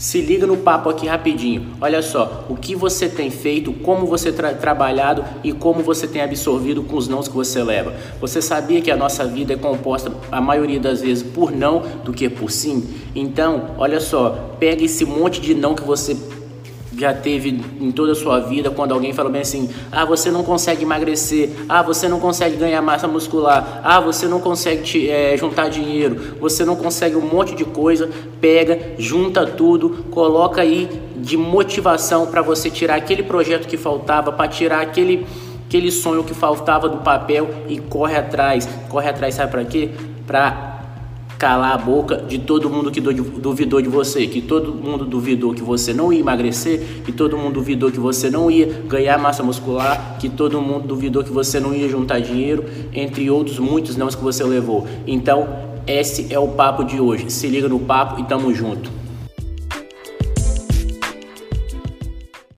Se liga no papo aqui rapidinho. Olha só, o que você tem feito, como você tem tra trabalhado e como você tem absorvido com os nãos que você leva. Você sabia que a nossa vida é composta a maioria das vezes por não do que por sim? Então, olha só, pega esse monte de não que você já teve em toda a sua vida quando alguém falou bem assim: ah, você não consegue emagrecer, ah, você não consegue ganhar massa muscular, ah, você não consegue te, é, juntar dinheiro, você não consegue um monte de coisa. Pega, junta tudo, coloca aí de motivação para você tirar aquele projeto que faltava, para tirar aquele aquele sonho que faltava do papel e corre atrás. Corre atrás, sabe para quê? Para calar a boca de todo mundo que duvidou de você, que todo mundo duvidou que você não ia emagrecer, que todo mundo duvidou que você não ia ganhar massa muscular, que todo mundo duvidou que você não ia juntar dinheiro, entre outros muitos não que você levou. Então, esse é o papo de hoje. Se liga no papo e tamo junto.